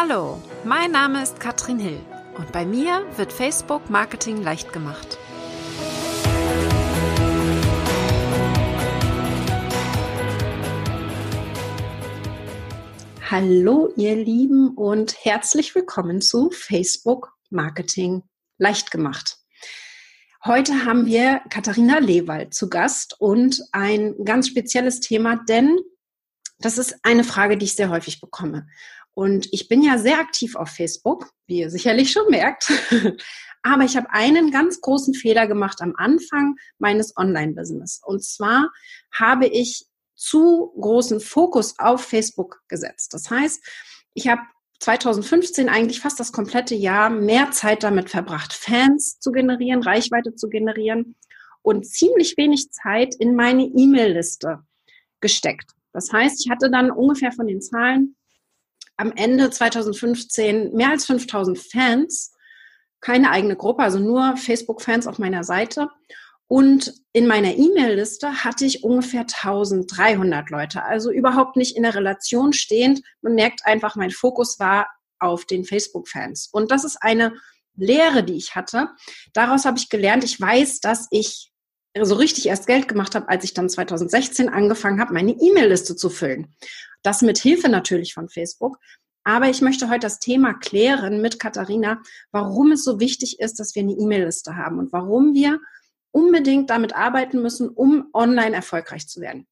Hallo, mein Name ist Katrin Hill und bei mir wird Facebook Marketing leicht gemacht. Hallo ihr Lieben und herzlich willkommen zu Facebook Marketing leicht gemacht. Heute haben wir Katharina Lewald zu Gast und ein ganz spezielles Thema, denn das ist eine Frage, die ich sehr häufig bekomme. Und ich bin ja sehr aktiv auf Facebook, wie ihr sicherlich schon merkt. Aber ich habe einen ganz großen Fehler gemacht am Anfang meines Online-Business. Und zwar habe ich zu großen Fokus auf Facebook gesetzt. Das heißt, ich habe 2015 eigentlich fast das komplette Jahr mehr Zeit damit verbracht, Fans zu generieren, Reichweite zu generieren und ziemlich wenig Zeit in meine E-Mail-Liste gesteckt. Das heißt, ich hatte dann ungefähr von den Zahlen am Ende 2015 mehr als 5000 Fans, keine eigene Gruppe, also nur Facebook-Fans auf meiner Seite. Und in meiner E-Mail-Liste hatte ich ungefähr 1300 Leute, also überhaupt nicht in der Relation stehend. Man merkt einfach, mein Fokus war auf den Facebook-Fans. Und das ist eine Lehre, die ich hatte. Daraus habe ich gelernt, ich weiß, dass ich so richtig erst Geld gemacht habe, als ich dann 2016 angefangen habe, meine E-Mail-Liste zu füllen. Das mit Hilfe natürlich von Facebook. Aber ich möchte heute das Thema klären mit Katharina, warum es so wichtig ist, dass wir eine E-Mail-Liste haben und warum wir unbedingt damit arbeiten müssen, um online erfolgreich zu werden.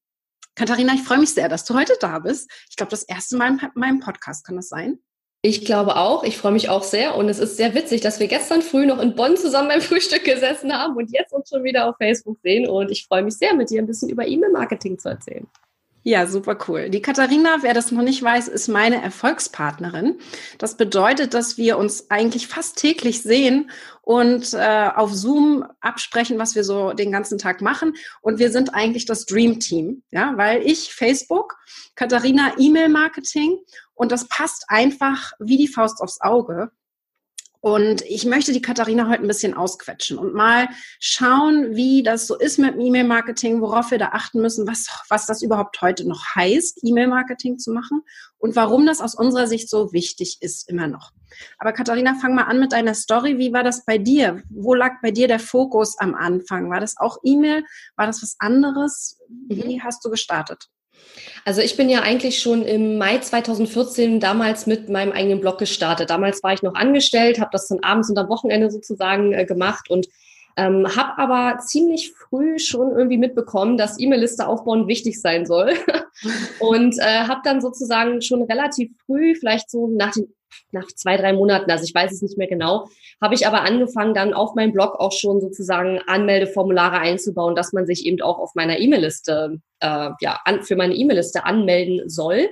Katharina, ich freue mich sehr, dass du heute da bist. Ich glaube, das erste Mal in meinem Podcast, kann das sein? Ich glaube auch. Ich freue mich auch sehr. Und es ist sehr witzig, dass wir gestern früh noch in Bonn zusammen beim Frühstück gesessen haben und jetzt uns schon wieder auf Facebook sehen. Und ich freue mich sehr, mit dir ein bisschen über E-Mail-Marketing zu erzählen. Ja, super cool. Die Katharina, wer das noch nicht weiß, ist meine Erfolgspartnerin. Das bedeutet, dass wir uns eigentlich fast täglich sehen und äh, auf Zoom absprechen, was wir so den ganzen Tag machen. Und wir sind eigentlich das Dream Team, ja, weil ich Facebook, Katharina E-Mail Marketing und das passt einfach wie die Faust aufs Auge. Und ich möchte die Katharina heute ein bisschen ausquetschen und mal schauen, wie das so ist mit dem E-Mail-Marketing, worauf wir da achten müssen, was, was das überhaupt heute noch heißt, E-Mail-Marketing zu machen und warum das aus unserer Sicht so wichtig ist immer noch. Aber Katharina, fang mal an mit deiner Story. Wie war das bei dir? Wo lag bei dir der Fokus am Anfang? War das auch E-Mail? War das was anderes? Wie mhm. hast du gestartet? Also ich bin ja eigentlich schon im Mai 2014 damals mit meinem eigenen Blog gestartet. Damals war ich noch angestellt, habe das dann abends und am Wochenende sozusagen äh, gemacht und ähm, habe aber ziemlich früh schon irgendwie mitbekommen, dass E-Mail-Liste aufbauen wichtig sein soll und äh, habe dann sozusagen schon relativ früh, vielleicht so nach den nach zwei, drei Monaten, also ich weiß es nicht mehr genau, habe ich aber angefangen, dann auf meinem Blog auch schon sozusagen Anmeldeformulare einzubauen, dass man sich eben auch auf meiner E-Mail-Liste, äh, ja, an, für meine E-Mail-Liste anmelden soll.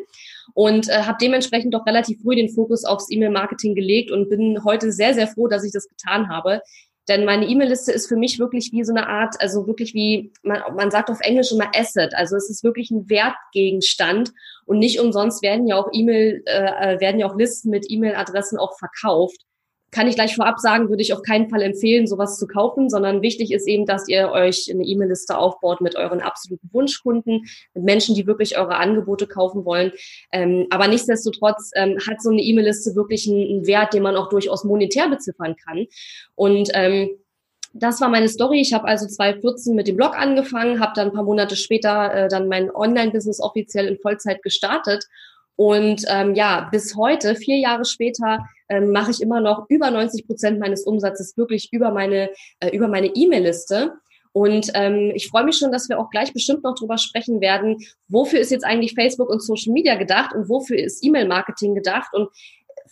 Und äh, habe dementsprechend doch relativ früh den Fokus aufs E-Mail-Marketing gelegt und bin heute sehr, sehr froh, dass ich das getan habe. Denn meine E-Mail-Liste ist für mich wirklich wie so eine Art, also wirklich wie, man, man sagt auf Englisch immer Asset. Also es ist wirklich ein Wertgegenstand und nicht umsonst werden ja auch E-Mail, äh, werden ja auch Listen mit E-Mail-Adressen auch verkauft kann ich gleich vorab sagen, würde ich auf keinen Fall empfehlen, sowas zu kaufen, sondern wichtig ist eben, dass ihr euch eine E-Mail-Liste aufbaut mit euren absoluten Wunschkunden, mit Menschen, die wirklich eure Angebote kaufen wollen. Ähm, aber nichtsdestotrotz ähm, hat so eine E-Mail-Liste wirklich einen, Wert, den man auch durchaus monetär beziffern kann. Und ähm, das war meine Story. Ich habe also 2014 mit dem Blog angefangen, habe dann ein paar Monate später äh, dann mein Online-Business offiziell in Vollzeit gestartet und ähm, ja, bis heute, vier Jahre später, ähm, mache ich immer noch über 90 Prozent meines Umsatzes wirklich über meine äh, über meine E-Mail-Liste. Und ähm, ich freue mich schon, dass wir auch gleich bestimmt noch drüber sprechen werden, wofür ist jetzt eigentlich Facebook und Social Media gedacht und wofür ist E-Mail-Marketing gedacht. Und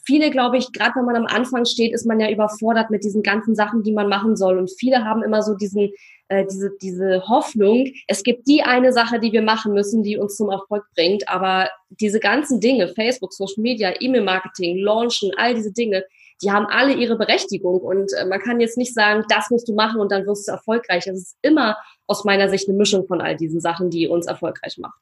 viele, glaube ich, gerade wenn man am Anfang steht, ist man ja überfordert mit diesen ganzen Sachen, die man machen soll. Und viele haben immer so diesen, äh, diese, diese Hoffnung, es gibt die eine Sache, die wir machen müssen, die uns zum Erfolg bringt. Aber diese ganzen Dinge, Facebook, Social Media, E-Mail-Marketing, Launchen, all diese Dinge, die haben alle ihre Berechtigung. Und äh, man kann jetzt nicht sagen, das musst du machen und dann wirst du erfolgreich. Es ist immer aus meiner Sicht eine Mischung von all diesen Sachen, die uns erfolgreich macht.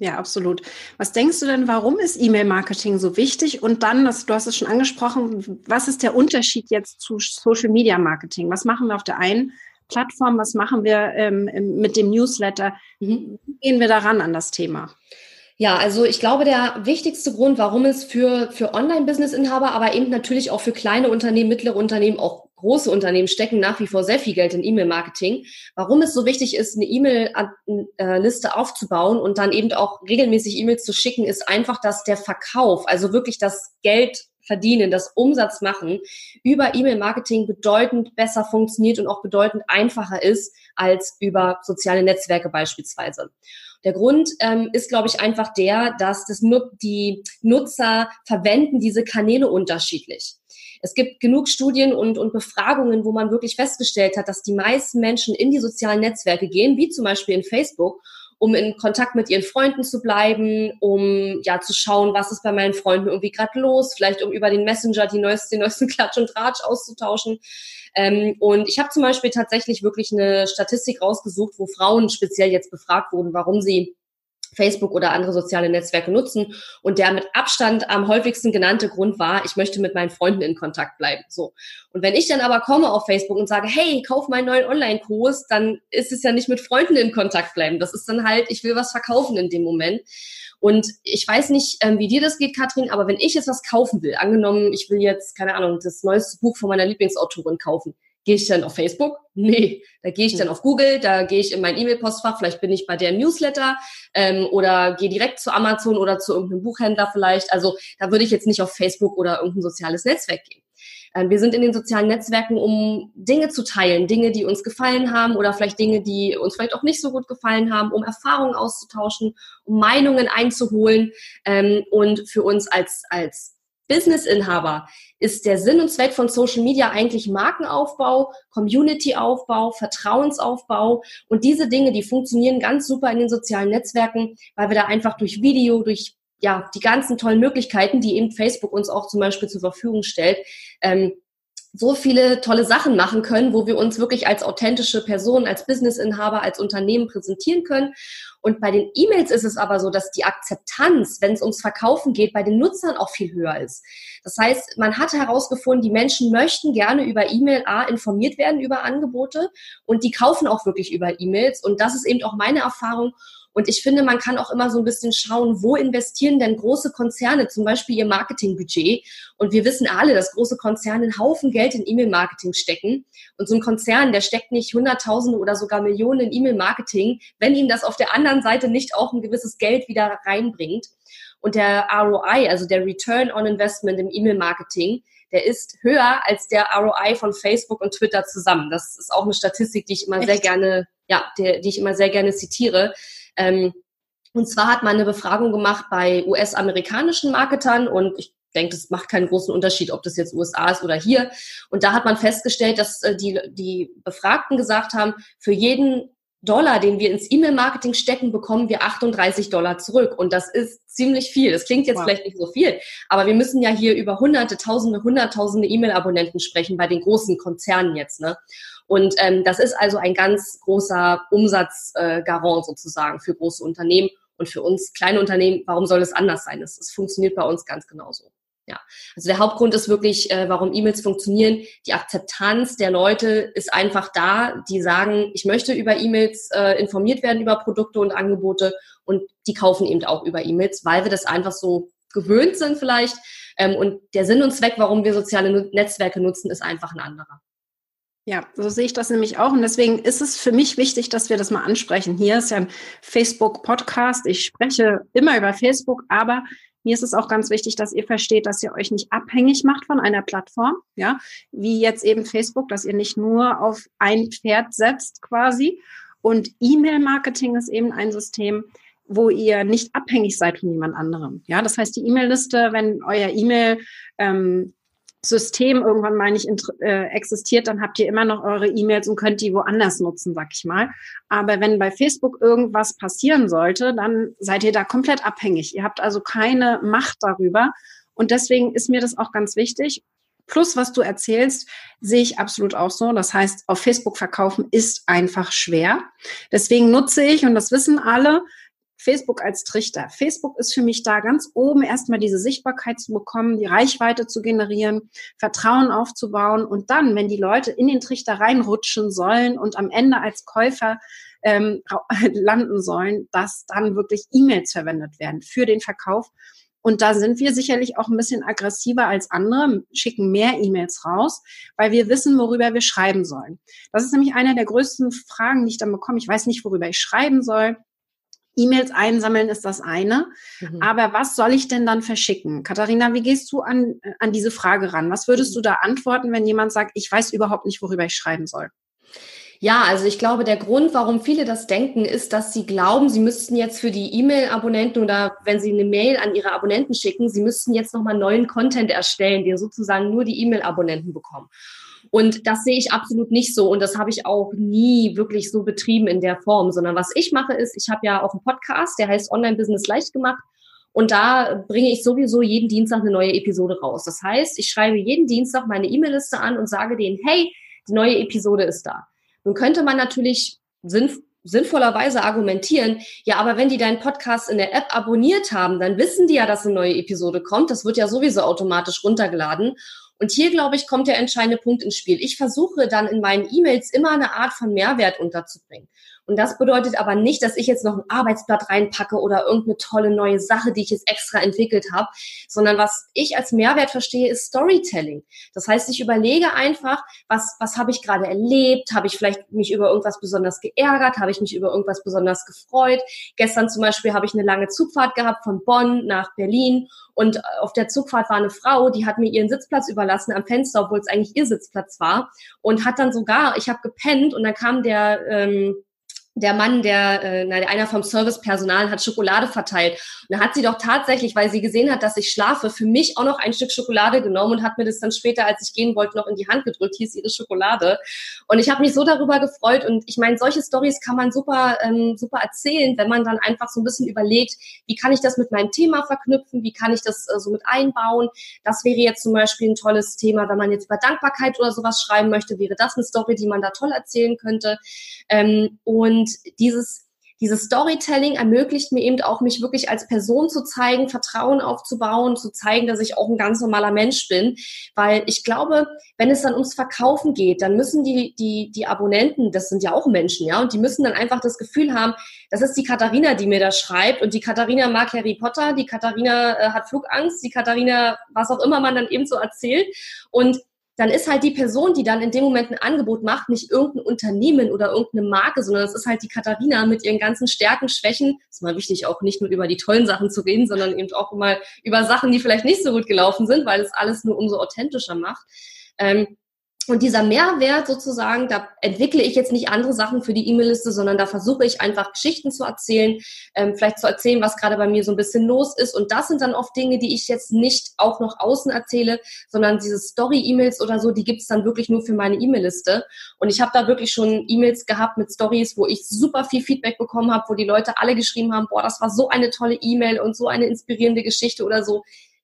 Ja, absolut. Was denkst du denn, warum ist E-Mail-Marketing so wichtig? Und dann, das, du hast es schon angesprochen, was ist der Unterschied jetzt zu Social-Media-Marketing? Was machen wir auf der einen Plattform? Was machen wir ähm, mit dem Newsletter? Mhm. Wie gehen wir daran an das Thema? Ja, also ich glaube, der wichtigste Grund, warum es für, für Online-Business-Inhaber, aber eben natürlich auch für kleine Unternehmen, mittlere Unternehmen, auch große Unternehmen stecken nach wie vor sehr viel Geld in E-Mail-Marketing. Warum es so wichtig ist, eine E-Mail-Liste aufzubauen und dann eben auch regelmäßig E-Mails zu schicken, ist einfach, dass der Verkauf, also wirklich das Geld verdienen, das Umsatz machen, über E-Mail-Marketing bedeutend besser funktioniert und auch bedeutend einfacher ist als über soziale Netzwerke beispielsweise. Der Grund ähm, ist, glaube ich, einfach der, dass das, die Nutzer verwenden diese Kanäle unterschiedlich. Es gibt genug Studien und, und Befragungen, wo man wirklich festgestellt hat, dass die meisten Menschen in die sozialen Netzwerke gehen, wie zum Beispiel in Facebook, um in Kontakt mit ihren Freunden zu bleiben, um ja zu schauen, was ist bei meinen Freunden irgendwie gerade los, vielleicht um über den Messenger die neuesten, den neuesten Klatsch und Tratsch auszutauschen. Ähm, und ich habe zum Beispiel tatsächlich wirklich eine Statistik rausgesucht, wo Frauen speziell jetzt befragt wurden, warum sie Facebook oder andere soziale Netzwerke nutzen. Und der mit Abstand am häufigsten genannte Grund war, ich möchte mit meinen Freunden in Kontakt bleiben. So. Und wenn ich dann aber komme auf Facebook und sage, hey, kauf meinen neuen Online-Kurs, dann ist es ja nicht mit Freunden in Kontakt bleiben. Das ist dann halt, ich will was verkaufen in dem Moment. Und ich weiß nicht, ähm, wie dir das geht, Katrin, aber wenn ich jetzt was kaufen will, angenommen, ich will jetzt, keine Ahnung, das neueste Buch von meiner Lieblingsautorin kaufen, Gehe ich dann auf Facebook? Nee, da gehe ich dann auf Google, da gehe ich in mein E-Mail-Postfach, vielleicht bin ich bei der Newsletter ähm, oder gehe direkt zu Amazon oder zu irgendeinem Buchhändler vielleicht. Also da würde ich jetzt nicht auf Facebook oder irgendein soziales Netzwerk gehen. Ähm, wir sind in den sozialen Netzwerken, um Dinge zu teilen, Dinge, die uns gefallen haben oder vielleicht Dinge, die uns vielleicht auch nicht so gut gefallen haben, um Erfahrungen auszutauschen, um Meinungen einzuholen ähm, und für uns als, als Businessinhaber ist der Sinn und Zweck von Social Media eigentlich Markenaufbau, Communityaufbau, Vertrauensaufbau. Und diese Dinge, die funktionieren ganz super in den sozialen Netzwerken, weil wir da einfach durch Video, durch ja die ganzen tollen Möglichkeiten, die eben Facebook uns auch zum Beispiel zur Verfügung stellt, ähm, so viele tolle Sachen machen können, wo wir uns wirklich als authentische Person, als Businessinhaber, als Unternehmen präsentieren können. Und bei den E-Mails ist es aber so, dass die Akzeptanz, wenn es ums Verkaufen geht, bei den Nutzern auch viel höher ist. Das heißt, man hat herausgefunden, die Menschen möchten gerne über E-Mail A informiert werden über Angebote und die kaufen auch wirklich über E-Mails. Und das ist eben auch meine Erfahrung. Und ich finde, man kann auch immer so ein bisschen schauen, wo investieren denn große Konzerne zum Beispiel ihr Marketingbudget? Und wir wissen alle, dass große Konzerne einen Haufen Geld in E-Mail-Marketing stecken. Und so ein Konzern, der steckt nicht Hunderttausende oder sogar Millionen in E-Mail-Marketing, wenn ihm das auf der anderen Seite nicht auch ein gewisses Geld wieder reinbringt. Und der ROI, also der Return on Investment im E-Mail-Marketing, der ist höher als der ROI von Facebook und Twitter zusammen. Das ist auch eine Statistik, die ich immer Echt? sehr gerne, ja, die, die ich immer sehr gerne zitiere. Ähm, und zwar hat man eine Befragung gemacht bei US-amerikanischen Marketern und ich denke, das macht keinen großen Unterschied, ob das jetzt USA ist oder hier. Und da hat man festgestellt, dass äh, die, die Befragten gesagt haben, für jeden Dollar, den wir ins E-Mail-Marketing stecken, bekommen wir 38 Dollar zurück. Und das ist ziemlich viel. Das klingt jetzt wow. vielleicht nicht so viel, aber wir müssen ja hier über hunderte, tausende, hunderttausende E-Mail-Abonnenten sprechen bei den großen Konzernen jetzt. Ne? Und ähm, das ist also ein ganz großer Umsatzgarant äh, sozusagen für große Unternehmen und für uns kleine Unternehmen. Warum soll es anders sein? Es, es funktioniert bei uns ganz genauso. Ja, also der Hauptgrund ist wirklich, äh, warum E-Mails funktionieren. Die Akzeptanz der Leute ist einfach da, die sagen, ich möchte über E-Mails äh, informiert werden über Produkte und Angebote und die kaufen eben auch über E-Mails, weil wir das einfach so gewöhnt sind vielleicht. Ähm, und der Sinn und Zweck, warum wir soziale Netzwerke nutzen, ist einfach ein anderer. Ja, so sehe ich das nämlich auch. Und deswegen ist es für mich wichtig, dass wir das mal ansprechen. Hier ist ja ein Facebook-Podcast. Ich spreche immer über Facebook, aber mir ist es auch ganz wichtig, dass ihr versteht, dass ihr euch nicht abhängig macht von einer Plattform, ja, wie jetzt eben Facebook, dass ihr nicht nur auf ein Pferd setzt quasi. Und E-Mail-Marketing ist eben ein System, wo ihr nicht abhängig seid von jemand anderem. Ja, das heißt, die E-Mail-Liste, wenn euer E-Mail ähm, System irgendwann mal nicht äh, existiert, dann habt ihr immer noch eure E-Mails und könnt die woanders nutzen, sag ich mal. Aber wenn bei Facebook irgendwas passieren sollte, dann seid ihr da komplett abhängig. Ihr habt also keine Macht darüber. Und deswegen ist mir das auch ganz wichtig. Plus, was du erzählst, sehe ich absolut auch so. Das heißt, auf Facebook verkaufen ist einfach schwer. Deswegen nutze ich, und das wissen alle, Facebook als Trichter. Facebook ist für mich da ganz oben erstmal diese Sichtbarkeit zu bekommen, die Reichweite zu generieren, Vertrauen aufzubauen und dann, wenn die Leute in den Trichter reinrutschen sollen und am Ende als Käufer ähm, landen sollen, dass dann wirklich E-Mails verwendet werden für den Verkauf. Und da sind wir sicherlich auch ein bisschen aggressiver als andere, schicken mehr E-Mails raus, weil wir wissen, worüber wir schreiben sollen. Das ist nämlich eine der größten Fragen, die ich dann bekomme. Ich weiß nicht, worüber ich schreiben soll. E-Mails einsammeln ist das eine. Mhm. Aber was soll ich denn dann verschicken? Katharina, wie gehst du an, an diese Frage ran? Was würdest du da antworten, wenn jemand sagt, ich weiß überhaupt nicht, worüber ich schreiben soll? Ja, also ich glaube, der Grund, warum viele das denken, ist, dass sie glauben, sie müssten jetzt für die E-Mail-Abonnenten oder wenn sie eine Mail an ihre Abonnenten schicken, sie müssten jetzt nochmal neuen Content erstellen, den sozusagen nur die E-Mail-Abonnenten bekommen. Und das sehe ich absolut nicht so und das habe ich auch nie wirklich so betrieben in der Form, sondern was ich mache ist, ich habe ja auch einen Podcast, der heißt Online Business leicht gemacht und da bringe ich sowieso jeden Dienstag eine neue Episode raus. Das heißt, ich schreibe jeden Dienstag meine E-Mail-Liste an und sage denen, hey, die neue Episode ist da. Nun könnte man natürlich sinnvoll sinnvollerweise argumentieren, ja, aber wenn die deinen Podcast in der App abonniert haben, dann wissen die ja, dass eine neue Episode kommt. Das wird ja sowieso automatisch runtergeladen. Und hier, glaube ich, kommt der entscheidende Punkt ins Spiel. Ich versuche dann in meinen E-Mails immer eine Art von Mehrwert unterzubringen. Und das bedeutet aber nicht, dass ich jetzt noch ein Arbeitsblatt reinpacke oder irgendeine tolle neue Sache, die ich jetzt extra entwickelt habe, sondern was ich als Mehrwert verstehe, ist Storytelling. Das heißt, ich überlege einfach, was, was habe ich gerade erlebt? Habe ich vielleicht mich über irgendwas besonders geärgert? Habe ich mich über irgendwas besonders gefreut? Gestern zum Beispiel habe ich eine lange Zugfahrt gehabt von Bonn nach Berlin und auf der Zugfahrt war eine Frau, die hat mir ihren Sitzplatz überlassen am Fenster, obwohl es eigentlich ihr Sitzplatz war und hat dann sogar, ich habe gepennt und dann kam der ähm, der Mann, der, äh, na, einer vom Servicepersonal hat Schokolade verteilt. Und da hat sie doch tatsächlich, weil sie gesehen hat, dass ich schlafe, für mich auch noch ein Stück Schokolade genommen und hat mir das dann später, als ich gehen wollte, noch in die Hand gedrückt. Hier ist ihre Schokolade. Und ich habe mich so darüber gefreut. Und ich meine, solche Stories kann man super, ähm, super erzählen, wenn man dann einfach so ein bisschen überlegt, wie kann ich das mit meinem Thema verknüpfen, wie kann ich das äh, so mit einbauen. Das wäre jetzt zum Beispiel ein tolles Thema, wenn man jetzt über Dankbarkeit oder sowas schreiben möchte, wäre das eine Story, die man da toll erzählen könnte. Ähm, und dieses, dieses Storytelling ermöglicht mir eben auch, mich wirklich als Person zu zeigen, Vertrauen aufzubauen, zu zeigen, dass ich auch ein ganz normaler Mensch bin. Weil ich glaube, wenn es dann ums Verkaufen geht, dann müssen die, die, die Abonnenten, das sind ja auch Menschen, ja, und die müssen dann einfach das Gefühl haben, das ist die Katharina, die mir das schreibt. Und die Katharina mag Harry Potter, die Katharina äh, hat Flugangst, die Katharina, was auch immer man dann eben so erzählt. Und dann ist halt die Person, die dann in dem Moment ein Angebot macht, nicht irgendein Unternehmen oder irgendeine Marke, sondern es ist halt die Katharina mit ihren ganzen Stärken, Schwächen. ist mal wichtig, auch nicht nur über die tollen Sachen zu reden, sondern eben auch mal über Sachen, die vielleicht nicht so gut gelaufen sind, weil es alles nur umso authentischer macht. Ähm, und dieser Mehrwert sozusagen, da entwickle ich jetzt nicht andere Sachen für die E-Mail-Liste, sondern da versuche ich einfach Geschichten zu erzählen, ähm, vielleicht zu erzählen, was gerade bei mir so ein bisschen los ist. Und das sind dann oft Dinge, die ich jetzt nicht auch noch außen erzähle, sondern diese Story-E-Mails oder so, die gibt's dann wirklich nur für meine E-Mail-Liste. Und ich habe da wirklich schon E-Mails gehabt mit Stories, wo ich super viel Feedback bekommen habe, wo die Leute alle geschrieben haben, boah, das war so eine tolle E-Mail und so eine inspirierende Geschichte oder so.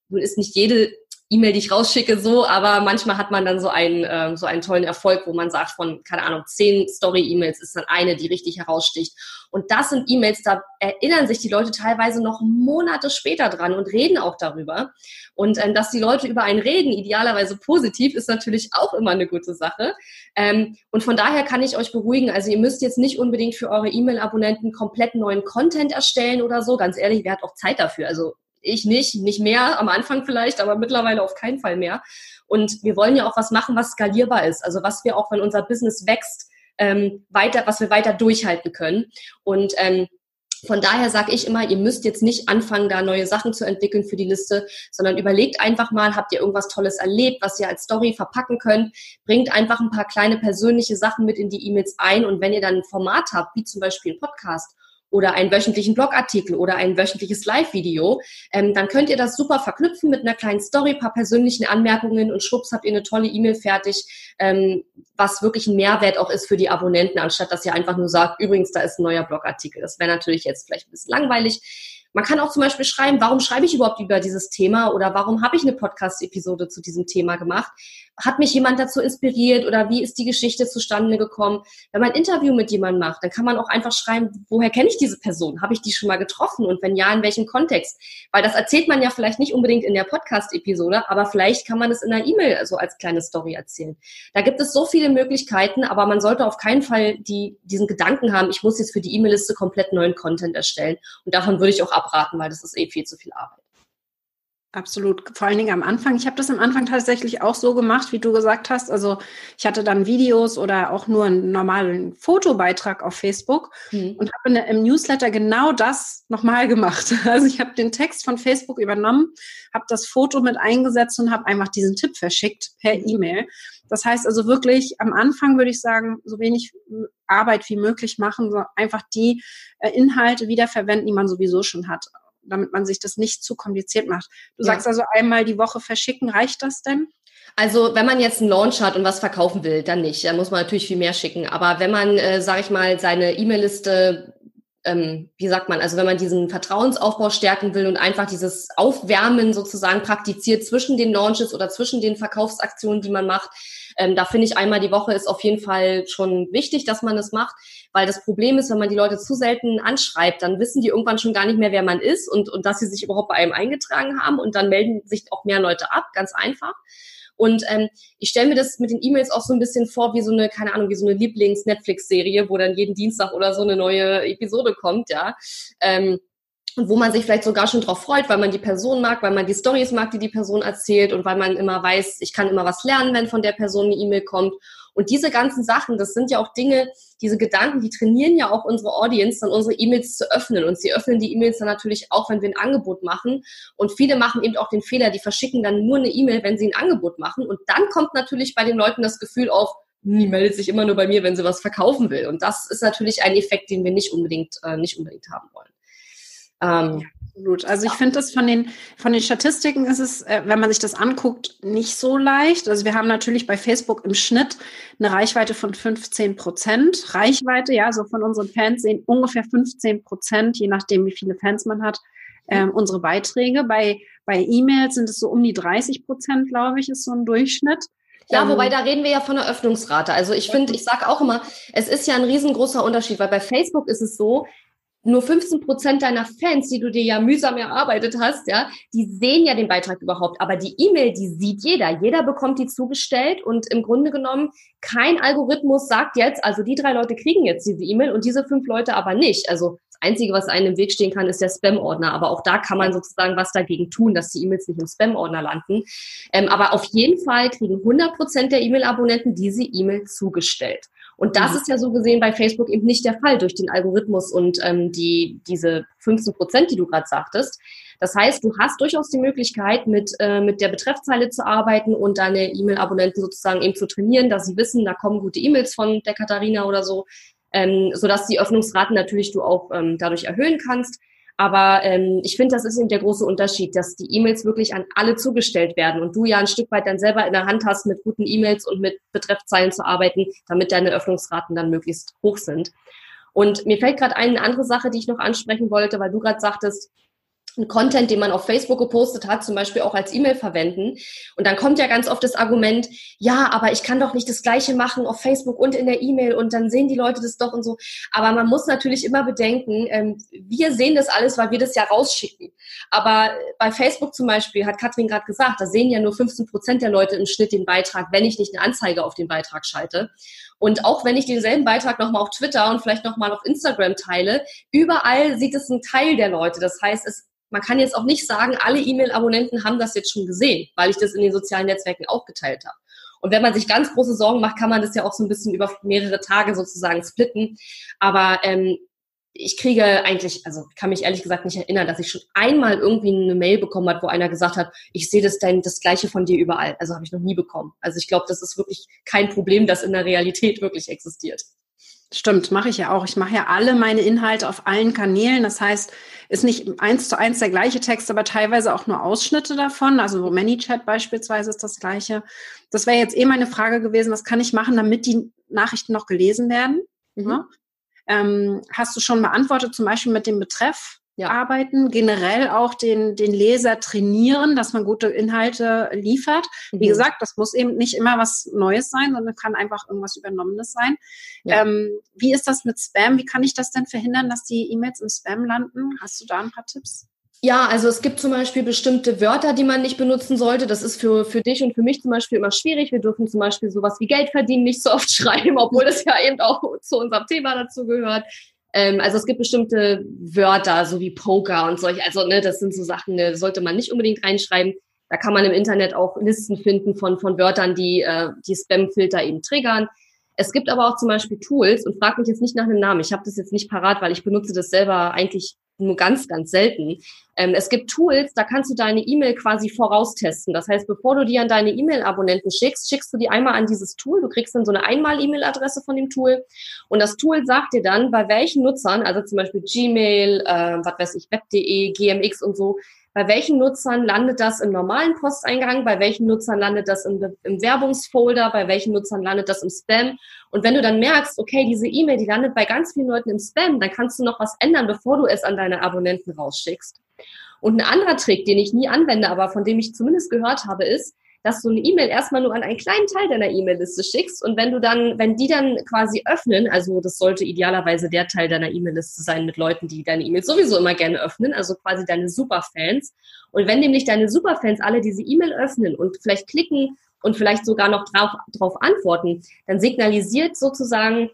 Nun ist nicht jede E-Mail, die ich rausschicke, so, aber manchmal hat man dann so einen, äh, so einen tollen Erfolg, wo man sagt, von, keine Ahnung, zehn Story-E-Mails ist dann eine, die richtig heraussticht. Und das sind E-Mails, da erinnern sich die Leute teilweise noch Monate später dran und reden auch darüber. Und ähm, dass die Leute über einen reden, idealerweise positiv, ist natürlich auch immer eine gute Sache. Ähm, und von daher kann ich euch beruhigen, also ihr müsst jetzt nicht unbedingt für eure E-Mail-Abonnenten komplett neuen Content erstellen oder so. Ganz ehrlich, wer hat auch Zeit dafür? Also ich nicht, nicht mehr, am Anfang vielleicht, aber mittlerweile auf keinen Fall mehr. Und wir wollen ja auch was machen, was skalierbar ist. Also was wir auch, wenn unser Business wächst, ähm, weiter, was wir weiter durchhalten können. Und ähm, von daher sage ich immer, ihr müsst jetzt nicht anfangen, da neue Sachen zu entwickeln für die Liste, sondern überlegt einfach mal, habt ihr irgendwas Tolles erlebt, was ihr als Story verpacken könnt, bringt einfach ein paar kleine persönliche Sachen mit in die E-Mails ein und wenn ihr dann ein Format habt, wie zum Beispiel ein Podcast oder einen wöchentlichen Blogartikel oder ein wöchentliches Live-Video, ähm, dann könnt ihr das super verknüpfen mit einer kleinen Story, paar persönlichen Anmerkungen und schwupps habt ihr eine tolle E-Mail fertig, ähm, was wirklich ein Mehrwert auch ist für die Abonnenten, anstatt dass ihr einfach nur sagt, übrigens, da ist ein neuer Blogartikel. Das wäre natürlich jetzt vielleicht ein bisschen langweilig. Man kann auch zum Beispiel schreiben, warum schreibe ich überhaupt über dieses Thema oder warum habe ich eine Podcast-Episode zu diesem Thema gemacht? Hat mich jemand dazu inspiriert oder wie ist die Geschichte zustande gekommen. Wenn man ein Interview mit jemandem macht, dann kann man auch einfach schreiben, woher kenne ich diese Person? Habe ich die schon mal getroffen? Und wenn ja, in welchem Kontext? Weil das erzählt man ja vielleicht nicht unbedingt in der Podcast-Episode, aber vielleicht kann man es in einer E-Mail so als kleine Story erzählen. Da gibt es so viele Möglichkeiten, aber man sollte auf keinen Fall die, diesen Gedanken haben, ich muss jetzt für die E-Mail-Liste komplett neuen Content erstellen. Und davon würde ich auch abraten, weil das ist eh viel zu viel Arbeit. Absolut. Vor allen Dingen am Anfang. Ich habe das am Anfang tatsächlich auch so gemacht, wie du gesagt hast. Also ich hatte dann Videos oder auch nur einen normalen Fotobeitrag auf Facebook mhm. und habe im Newsletter genau das nochmal gemacht. Also ich habe den Text von Facebook übernommen, habe das Foto mit eingesetzt und habe einfach diesen Tipp verschickt per mhm. E-Mail. Das heißt also wirklich am Anfang würde ich sagen, so wenig Arbeit wie möglich machen, so einfach die äh, Inhalte wiederverwenden, die man sowieso schon hat damit man sich das nicht zu kompliziert macht. Du ja. sagst also einmal die Woche verschicken, reicht das denn? Also wenn man jetzt einen Launch hat und was verkaufen will, dann nicht. Da muss man natürlich viel mehr schicken. Aber wenn man, äh, sage ich mal, seine E-Mail-Liste ähm, wie sagt man, also wenn man diesen Vertrauensaufbau stärken will und einfach dieses Aufwärmen sozusagen praktiziert zwischen den Launches oder zwischen den Verkaufsaktionen, die man macht, ähm, da finde ich einmal die Woche ist auf jeden Fall schon wichtig, dass man das macht, weil das Problem ist, wenn man die Leute zu selten anschreibt, dann wissen die irgendwann schon gar nicht mehr, wer man ist und, und dass sie sich überhaupt bei einem eingetragen haben und dann melden sich auch mehr Leute ab, ganz einfach. Und ähm, ich stelle mir das mit den E-Mails auch so ein bisschen vor wie so eine, keine Ahnung, wie so eine Lieblings-Netflix-Serie, wo dann jeden Dienstag oder so eine neue Episode kommt, ja. Ähm, und wo man sich vielleicht sogar schon drauf freut, weil man die Person mag, weil man die Stories mag, die die Person erzählt und weil man immer weiß, ich kann immer was lernen, wenn von der Person eine E-Mail kommt. Und diese ganzen Sachen, das sind ja auch Dinge, diese Gedanken, die trainieren ja auch unsere Audience, dann unsere E-Mails zu öffnen. Und sie öffnen die E-Mails dann natürlich auch, wenn wir ein Angebot machen. Und viele machen eben auch den Fehler, die verschicken dann nur eine E-Mail, wenn sie ein Angebot machen. Und dann kommt natürlich bei den Leuten das Gefühl auf, die meldet sich immer nur bei mir, wenn sie was verkaufen will. Und das ist natürlich ein Effekt, den wir nicht unbedingt, äh, nicht unbedingt haben wollen. Ähm, Absolut. Also ich finde das von den, von den Statistiken ist es, äh, wenn man sich das anguckt, nicht so leicht. Also wir haben natürlich bei Facebook im Schnitt eine Reichweite von 15 Prozent. Reichweite, ja, so von unseren Fans sehen ungefähr 15 Prozent, je nachdem, wie viele Fans man hat, ähm, unsere Beiträge. Bei, bei E-Mails sind es so um die 30 Prozent, glaube ich, ist so ein Durchschnitt. Ja, ähm, wobei da reden wir ja von der Öffnungsrate. Also ich finde, ich sage auch immer, es ist ja ein riesengroßer Unterschied, weil bei Facebook ist es so, nur 15 Prozent deiner Fans, die du dir ja mühsam erarbeitet hast, ja, die sehen ja den Beitrag überhaupt. Aber die E-Mail, die sieht jeder. Jeder bekommt die zugestellt und im Grunde genommen kein Algorithmus sagt jetzt, also die drei Leute kriegen jetzt diese E-Mail und diese fünf Leute aber nicht. Also Einzige, was einem im Weg stehen kann, ist der Spam-Ordner. Aber auch da kann man sozusagen was dagegen tun, dass die E-Mails nicht im Spam-Ordner landen. Ähm, aber auf jeden Fall kriegen 100 Prozent der E-Mail-Abonnenten diese E-Mail zugestellt. Und das mhm. ist ja so gesehen bei Facebook eben nicht der Fall durch den Algorithmus und ähm, die, diese 15 Prozent, die du gerade sagtest. Das heißt, du hast durchaus die Möglichkeit, mit, äh, mit der Betreffzeile zu arbeiten und deine E-Mail-Abonnenten sozusagen eben zu trainieren, dass sie wissen, da kommen gute E-Mails von der Katharina oder so, ähm, sodass die Öffnungsraten natürlich du auch ähm, dadurch erhöhen kannst. Aber ähm, ich finde, das ist eben der große Unterschied, dass die E-Mails wirklich an alle zugestellt werden und du ja ein Stück weit dann selber in der Hand hast, mit guten E-Mails und mit Betreffzeilen zu arbeiten, damit deine Öffnungsraten dann möglichst hoch sind. Und mir fällt gerade eine andere Sache, die ich noch ansprechen wollte, weil du gerade sagtest, einen Content, den man auf Facebook gepostet hat, zum Beispiel auch als E-Mail verwenden. Und dann kommt ja ganz oft das Argument, ja, aber ich kann doch nicht das Gleiche machen auf Facebook und in der E-Mail und dann sehen die Leute das doch und so. Aber man muss natürlich immer bedenken, ähm, wir sehen das alles, weil wir das ja rausschicken. Aber bei Facebook zum Beispiel, hat Katrin gerade gesagt, da sehen ja nur 15 Prozent der Leute im Schnitt den Beitrag, wenn ich nicht eine Anzeige auf den Beitrag schalte. Und auch wenn ich denselben Beitrag nochmal auf Twitter und vielleicht nochmal auf Instagram teile, überall sieht es ein Teil der Leute. Das heißt, es man kann jetzt auch nicht sagen, alle E-Mail-Abonnenten haben das jetzt schon gesehen, weil ich das in den sozialen Netzwerken auch geteilt habe. Und wenn man sich ganz große Sorgen macht, kann man das ja auch so ein bisschen über mehrere Tage sozusagen splitten. Aber ähm, ich kriege eigentlich, also kann mich ehrlich gesagt nicht erinnern, dass ich schon einmal irgendwie eine Mail bekommen hat, wo einer gesagt hat, ich sehe das denn das Gleiche von dir überall. Also habe ich noch nie bekommen. Also ich glaube, das ist wirklich kein Problem, das in der Realität wirklich existiert. Stimmt, mache ich ja auch. Ich mache ja alle meine Inhalte auf allen Kanälen. Das heißt, ist nicht eins zu eins der gleiche Text, aber teilweise auch nur Ausschnitte davon. Also so ManyChat beispielsweise ist das gleiche. Das wäre jetzt eh meine Frage gewesen, was kann ich machen, damit die Nachrichten noch gelesen werden? Mhm. Ja? Ähm, hast du schon beantwortet, zum Beispiel mit dem Betreff? ja. arbeiten, generell auch den, den Leser trainieren, dass man gute Inhalte liefert. Mhm. Wie gesagt, das muss eben nicht immer was Neues sein, sondern kann einfach irgendwas Übernommenes sein. Ja. Ähm, wie ist das mit Spam? Wie kann ich das denn verhindern, dass die E-Mails im Spam landen? Hast du da ein paar Tipps? Ja, also es gibt zum Beispiel bestimmte Wörter, die man nicht benutzen sollte. Das ist für, für dich und für mich zum Beispiel immer schwierig. Wir dürfen zum Beispiel sowas wie Geld verdienen nicht so oft schreiben, obwohl das ja eben auch zu unserem Thema dazu gehört. Ähm, also es gibt bestimmte Wörter, so wie Poker und solche. Also ne, das sind so Sachen, ne, sollte man nicht unbedingt reinschreiben. Da kann man im Internet auch Listen finden von, von Wörtern, die äh, die Spam-Filter eben triggern. Es gibt aber auch zum Beispiel Tools und frag mich jetzt nicht nach einem Namen. Ich habe das jetzt nicht parat, weil ich benutze das selber eigentlich nur ganz, ganz selten. Ähm, es gibt Tools, da kannst du deine E-Mail quasi voraustesten. Das heißt, bevor du die an deine E-Mail-Abonnenten schickst, schickst du die einmal an dieses Tool. Du kriegst dann so eine Einmal-E-Mail-Adresse von dem Tool. Und das Tool sagt dir dann, bei welchen Nutzern, also zum Beispiel Gmail, äh, was weiß ich, web.de, GMX und so, bei welchen Nutzern landet das im normalen Posteingang? Bei welchen Nutzern landet das im, im Werbungsfolder? Bei welchen Nutzern landet das im Spam? Und wenn du dann merkst, okay, diese E-Mail, die landet bei ganz vielen Leuten im Spam, dann kannst du noch was ändern, bevor du es an deine Abonnenten rausschickst. Und ein anderer Trick, den ich nie anwende, aber von dem ich zumindest gehört habe, ist, dass du eine E-Mail erstmal nur an einen kleinen Teil deiner E-Mail-Liste schickst und wenn du dann, wenn die dann quasi öffnen, also das sollte idealerweise der Teil deiner E-Mail-Liste sein mit Leuten, die deine E-Mail sowieso immer gerne öffnen, also quasi deine Superfans. Und wenn nämlich deine Superfans alle diese E-Mail öffnen und vielleicht klicken und vielleicht sogar noch drauf, drauf antworten, dann signalisiert sozusagen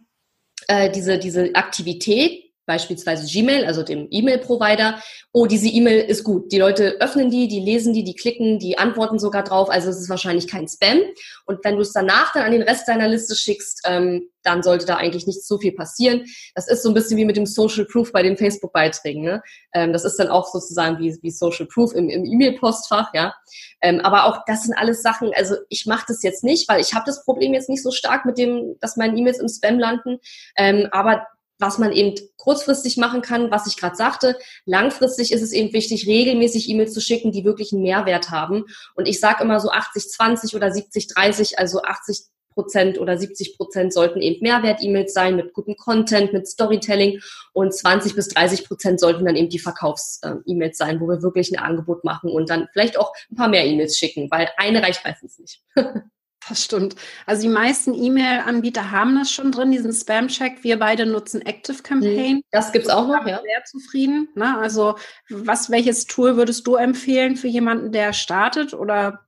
äh, diese, diese Aktivität beispielsweise Gmail, also dem E-Mail-Provider, oh, diese E-Mail ist gut. Die Leute öffnen die, die lesen die, die klicken, die antworten sogar drauf, also es ist wahrscheinlich kein Spam. Und wenn du es danach dann an den Rest deiner Liste schickst, ähm, dann sollte da eigentlich nicht so viel passieren. Das ist so ein bisschen wie mit dem Social Proof bei den Facebook-Beiträgen. Ne? Ähm, das ist dann auch sozusagen wie, wie Social Proof im, im E-Mail-Postfach, ja. Ähm, aber auch das sind alles Sachen, also ich mache das jetzt nicht, weil ich habe das Problem jetzt nicht so stark mit dem, dass meine E-Mails im Spam landen. Ähm, aber was man eben kurzfristig machen kann, was ich gerade sagte. Langfristig ist es eben wichtig, regelmäßig E-Mails zu schicken, die wirklich einen Mehrwert haben. Und ich sage immer so 80-20 oder 70-30, also 80 Prozent oder 70 Prozent sollten eben Mehrwert-E-Mails sein mit gutem Content, mit Storytelling und 20 bis 30 Prozent sollten dann eben die Verkaufs-E-Mails sein, wo wir wirklich ein Angebot machen und dann vielleicht auch ein paar mehr E-Mails schicken, weil eine reicht meistens nicht. Das stimmt. Also die meisten E-Mail-Anbieter haben das schon drin, diesen Spam-Check. Wir beide nutzen Active Campaign. Mhm. Das gibt es auch noch, ja. Sehr zufrieden. Ne? Also was, welches Tool würdest du empfehlen für jemanden, der startet oder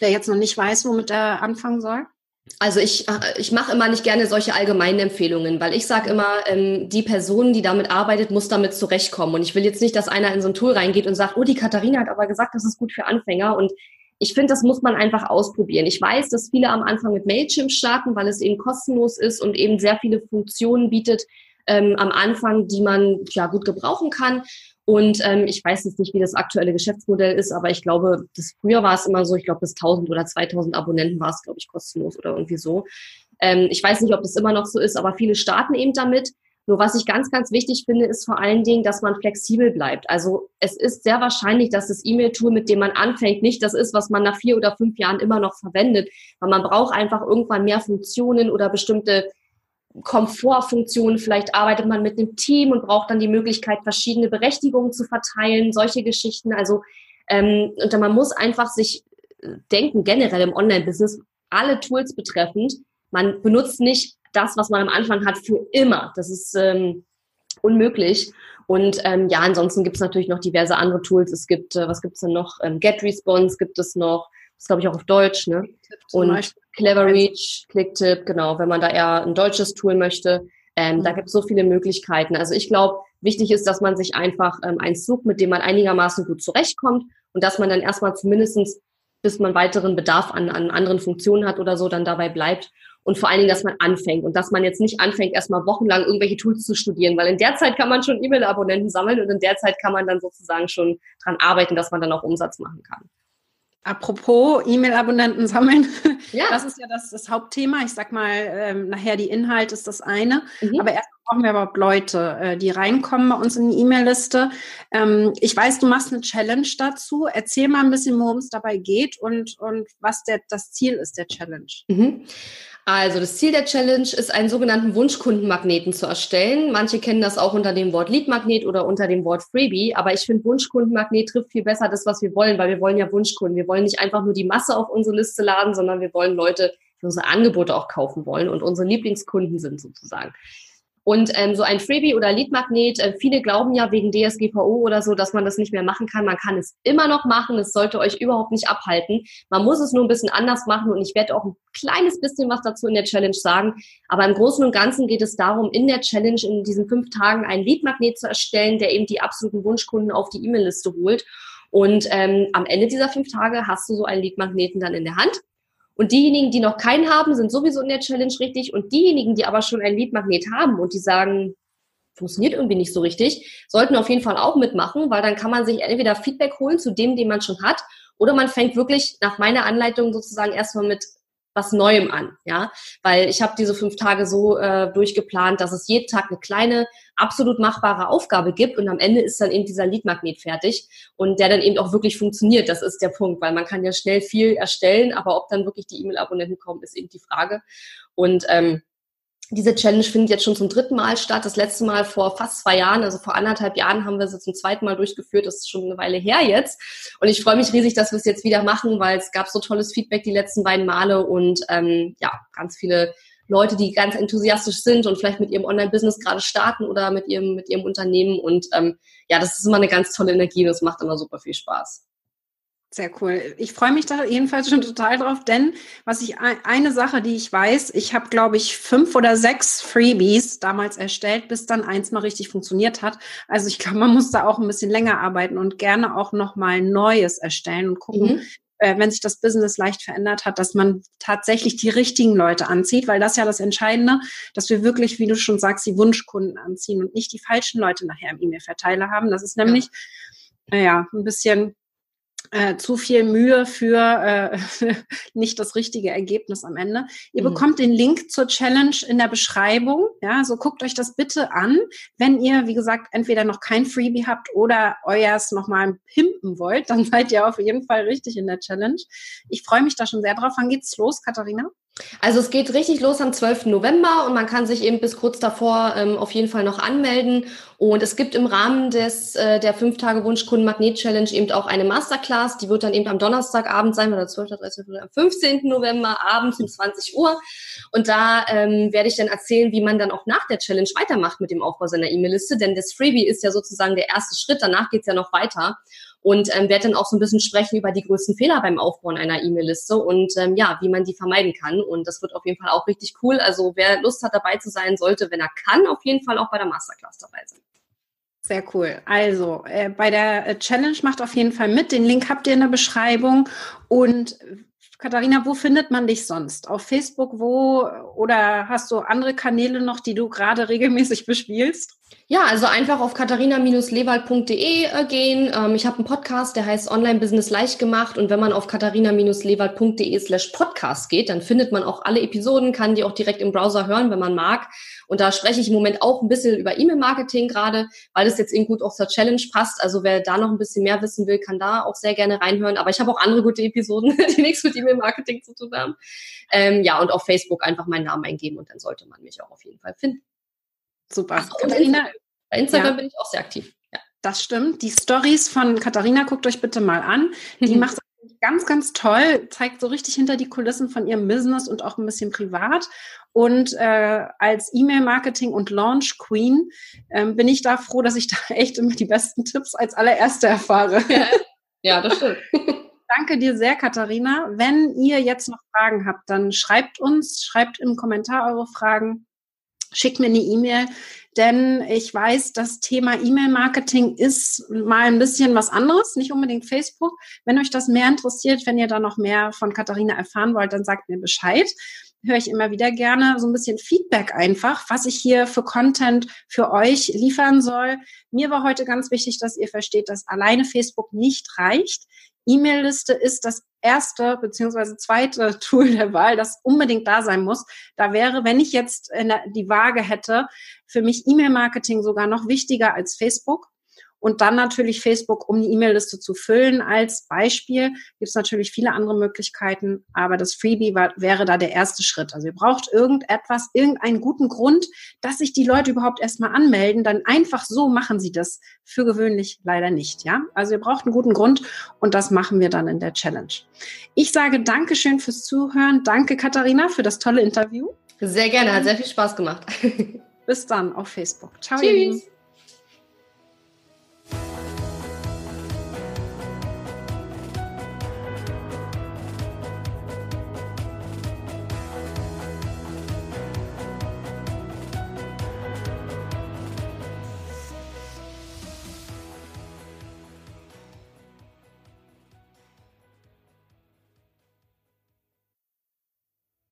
der jetzt noch nicht weiß, womit er anfangen soll? Also ich, äh, ich mache immer nicht gerne solche allgemeinen Empfehlungen, weil ich sage immer, ähm, die Person, die damit arbeitet, muss damit zurechtkommen. Und ich will jetzt nicht, dass einer in so ein Tool reingeht und sagt, oh, die Katharina hat aber gesagt, das ist gut für Anfänger. Und ich finde, das muss man einfach ausprobieren. Ich weiß, dass viele am Anfang mit Mailchimp starten, weil es eben kostenlos ist und eben sehr viele Funktionen bietet ähm, am Anfang, die man ja gut gebrauchen kann. Und ähm, ich weiß jetzt nicht, wie das aktuelle Geschäftsmodell ist, aber ich glaube, das früher war es immer so, ich glaube, bis 1000 oder 2000 Abonnenten war es, glaube ich, kostenlos oder irgendwie so. Ähm, ich weiß nicht, ob das immer noch so ist, aber viele starten eben damit. Nur was ich ganz, ganz wichtig finde, ist vor allen Dingen, dass man flexibel bleibt. Also es ist sehr wahrscheinlich, dass das E-Mail-Tool, mit dem man anfängt, nicht das ist, was man nach vier oder fünf Jahren immer noch verwendet, weil man braucht einfach irgendwann mehr Funktionen oder bestimmte Komfortfunktionen. Vielleicht arbeitet man mit einem Team und braucht dann die Möglichkeit, verschiedene Berechtigungen zu verteilen, solche Geschichten. Also ähm, und man muss einfach sich denken, generell im Online-Business, alle Tools betreffend, man benutzt nicht das, was man am Anfang hat, für immer. Das ist ähm, unmöglich. Und ähm, ja, ansonsten gibt es natürlich noch diverse andere Tools. Es gibt, äh, was gibt es denn noch? Ähm, GetResponse gibt es noch. Das glaube ich auch auf Deutsch, ne? Und Cleverreach, Clicktip, genau, wenn man da eher ein deutsches Tool möchte. Ähm, mhm. Da gibt es so viele Möglichkeiten. Also ich glaube, wichtig ist, dass man sich einfach ähm, eins sucht, mit dem man einigermaßen gut zurechtkommt und dass man dann erstmal zumindestens bis man weiteren Bedarf an, an anderen Funktionen hat oder so, dann dabei bleibt und vor allen Dingen, dass man anfängt und dass man jetzt nicht anfängt, erstmal wochenlang irgendwelche Tools zu studieren, weil in der Zeit kann man schon E-Mail-Abonnenten sammeln und in der Zeit kann man dann sozusagen schon dran arbeiten, dass man dann auch Umsatz machen kann. Apropos E-Mail-Abonnenten sammeln, ja. das ist ja das, das Hauptthema. Ich sag mal, ähm, nachher die Inhalt ist das eine. Mhm. Aber erst brauchen wir überhaupt Leute, äh, die reinkommen bei uns in die E-Mail-Liste. Ähm, ich weiß, du machst eine Challenge dazu. Erzähl mal ein bisschen, worum es dabei geht und, und was der, das Ziel ist der Challenge. Mhm. Also das Ziel der Challenge ist, einen sogenannten Wunschkundenmagneten zu erstellen. Manche kennen das auch unter dem Wort Leadmagnet oder unter dem Wort Freebie, aber ich finde Wunschkundenmagnet trifft viel besser das, was wir wollen, weil wir wollen ja Wunschkunden. Wir wollen nicht einfach nur die Masse auf unsere Liste laden, sondern wir wollen Leute, die unsere Angebote auch kaufen wollen und unsere Lieblingskunden sind sozusagen. Und ähm, so ein Freebie oder Leadmagnet, äh, viele glauben ja wegen DSGVO oder so, dass man das nicht mehr machen kann. Man kann es immer noch machen. Es sollte euch überhaupt nicht abhalten. Man muss es nur ein bisschen anders machen und ich werde auch ein kleines bisschen was dazu in der Challenge sagen. Aber im Großen und Ganzen geht es darum, in der Challenge in diesen fünf Tagen einen Leadmagnet zu erstellen, der eben die absoluten Wunschkunden auf die E-Mail-Liste holt. Und ähm, am Ende dieser fünf Tage hast du so einen Leadmagneten dann in der Hand. Und diejenigen, die noch keinen haben, sind sowieso in der Challenge richtig. Und diejenigen, die aber schon ein Leadmagnet haben und die sagen, funktioniert irgendwie nicht so richtig, sollten auf jeden Fall auch mitmachen, weil dann kann man sich entweder Feedback holen zu dem, den man schon hat, oder man fängt wirklich nach meiner Anleitung sozusagen erstmal mit was Neuem an, ja, weil ich habe diese fünf Tage so äh, durchgeplant, dass es jeden Tag eine kleine, absolut machbare Aufgabe gibt und am Ende ist dann eben dieser Leadmagnet fertig und der dann eben auch wirklich funktioniert. Das ist der Punkt, weil man kann ja schnell viel erstellen, aber ob dann wirklich die E-Mail-Abonnenten kommen, ist eben die Frage. Und ähm, diese Challenge findet jetzt schon zum dritten Mal statt. Das letzte Mal vor fast zwei Jahren, also vor anderthalb Jahren, haben wir sie zum zweiten Mal durchgeführt. Das ist schon eine Weile her jetzt. Und ich freue mich riesig, dass wir es jetzt wieder machen, weil es gab so tolles Feedback die letzten beiden Male und ähm, ja, ganz viele Leute, die ganz enthusiastisch sind und vielleicht mit ihrem Online-Business gerade starten oder mit ihrem, mit ihrem Unternehmen. Und ähm, ja, das ist immer eine ganz tolle Energie und das macht immer super viel Spaß. Sehr cool. Ich freue mich da jedenfalls schon total drauf, denn was ich eine Sache, die ich weiß, ich habe glaube ich fünf oder sechs Freebies damals erstellt, bis dann eins mal richtig funktioniert hat. Also ich glaube, man muss da auch ein bisschen länger arbeiten und gerne auch noch mal Neues erstellen und gucken, mhm. äh, wenn sich das Business leicht verändert hat, dass man tatsächlich die richtigen Leute anzieht, weil das ja das Entscheidende, dass wir wirklich, wie du schon sagst, die Wunschkunden anziehen und nicht die falschen Leute nachher im E-Mail-Verteiler haben. Das ist nämlich ja. naja, ein bisschen äh, zu viel Mühe für äh, nicht das richtige Ergebnis am Ende. Ihr mhm. bekommt den Link zur Challenge in der Beschreibung. Ja, so guckt euch das bitte an, wenn ihr, wie gesagt, entweder noch kein Freebie habt oder euers nochmal pimpen wollt, dann seid ihr auf jeden Fall richtig in der Challenge. Ich freue mich da schon sehr drauf. Wann geht's los, Katharina? Also es geht richtig los am 12. November und man kann sich eben bis kurz davor ähm, auf jeden Fall noch anmelden. Und es gibt im Rahmen des äh, der 5 Tage Wunschkunden Magnet Challenge eben auch eine Masterclass, die wird dann eben am Donnerstagabend sein, oder 12. 13. am 15. November abends um 20 Uhr. Und da ähm, werde ich dann erzählen, wie man dann auch nach der Challenge weitermacht mit dem Aufbau seiner E-Mail-Liste, denn das Freebie ist ja sozusagen der erste Schritt, danach geht's ja noch weiter und ähm, werde dann auch so ein bisschen sprechen über die größten Fehler beim Aufbauen einer E-Mail-Liste und ähm, ja, wie man die vermeiden kann. Und das wird auf jeden Fall auch richtig cool. Also wer Lust hat, dabei zu sein, sollte, wenn er kann, auf jeden Fall auch bei der Masterclass dabei sein. Sehr cool. Also äh, bei der äh, Challenge macht auf jeden Fall mit. Den Link habt ihr in der Beschreibung. Und Katharina, wo findet man dich sonst? Auf Facebook, wo oder hast du andere Kanäle noch, die du gerade regelmäßig bespielst? Ja, also einfach auf katharina-lewald.de äh, gehen. Ähm, ich habe einen Podcast, der heißt Online-Business leicht gemacht. Und wenn man auf katharina-lewald.de slash podcast geht, dann findet man auch alle Episoden, kann die auch direkt im Browser hören, wenn man mag. Und da spreche ich im Moment auch ein bisschen über E-Mail-Marketing gerade, weil es jetzt eben gut auch zur Challenge passt. Also wer da noch ein bisschen mehr wissen will, kann da auch sehr gerne reinhören. Aber ich habe auch andere gute Episoden, die nichts mit E-Mail-Marketing zu tun haben. Ähm, ja, und auf Facebook einfach meinen Namen eingeben und dann sollte man mich auch auf jeden Fall finden. Super. Ach, Katharina, bei Instagram ja. bin ich auch sehr aktiv. Ja. Das stimmt. Die Stories von Katharina, guckt euch bitte mal an. Die macht ganz, ganz toll, zeigt so richtig hinter die Kulissen von ihrem Business und auch ein bisschen privat. Und äh, als E-Mail-Marketing und Launch Queen ähm, bin ich da froh, dass ich da echt immer die besten Tipps als allererste erfahre. Ja, ja das stimmt. Danke dir sehr, Katharina. Wenn ihr jetzt noch Fragen habt, dann schreibt uns, schreibt im Kommentar eure Fragen, schickt mir eine E-Mail denn ich weiß, das Thema E-Mail-Marketing ist mal ein bisschen was anderes, nicht unbedingt Facebook. Wenn euch das mehr interessiert, wenn ihr da noch mehr von Katharina erfahren wollt, dann sagt mir Bescheid. Höre ich immer wieder gerne so ein bisschen Feedback einfach, was ich hier für Content für euch liefern soll. Mir war heute ganz wichtig, dass ihr versteht, dass alleine Facebook nicht reicht. E-Mail-Liste ist das erste beziehungsweise zweite Tool der Wahl, das unbedingt da sein muss. Da wäre, wenn ich jetzt die Waage hätte, für mich E-Mail-Marketing sogar noch wichtiger als Facebook. Und dann natürlich Facebook, um die E-Mail-Liste zu füllen. Als Beispiel gibt es natürlich viele andere Möglichkeiten, aber das Freebie war, wäre da der erste Schritt. Also ihr braucht irgendetwas, irgendeinen guten Grund, dass sich die Leute überhaupt erstmal anmelden. Dann einfach so machen sie das. Für gewöhnlich leider nicht, ja. Also ihr braucht einen guten Grund und das machen wir dann in der Challenge. Ich sage Dankeschön fürs Zuhören. Danke Katharina für das tolle Interview. Sehr gerne, hat sehr viel Spaß gemacht. Bis dann auf Facebook. Ciao. Tschüss.